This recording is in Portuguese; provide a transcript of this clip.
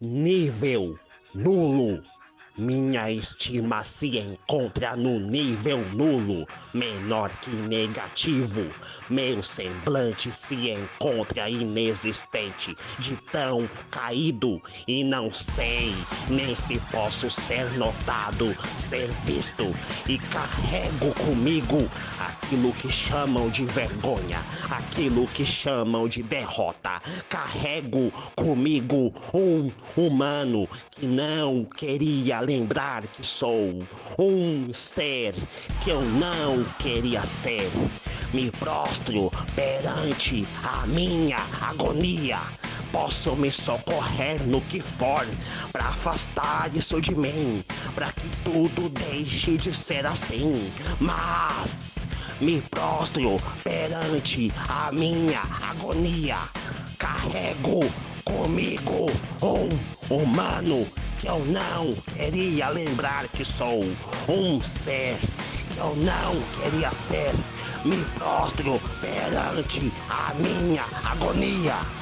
nível nulo. Minha estima se encontra no nível nulo, menor que negativo. Meu semblante se encontra inexistente, de tão caído, e não sei nem se posso ser notado, ser visto, e carrego comigo aquilo que chamam de vergonha, aquilo que chamam de derrota. Carrego comigo um humano que não queria lembrar que sou um ser que eu não queria ser. Me prostro perante a minha agonia. Posso me socorrer no que for para afastar isso de mim, para que tudo deixe de ser assim. Mas me prostro perante a minha agonia. Carrego comigo um humano que eu não queria lembrar que sou. Um ser que eu não queria ser. Me prostro perante a minha agonia.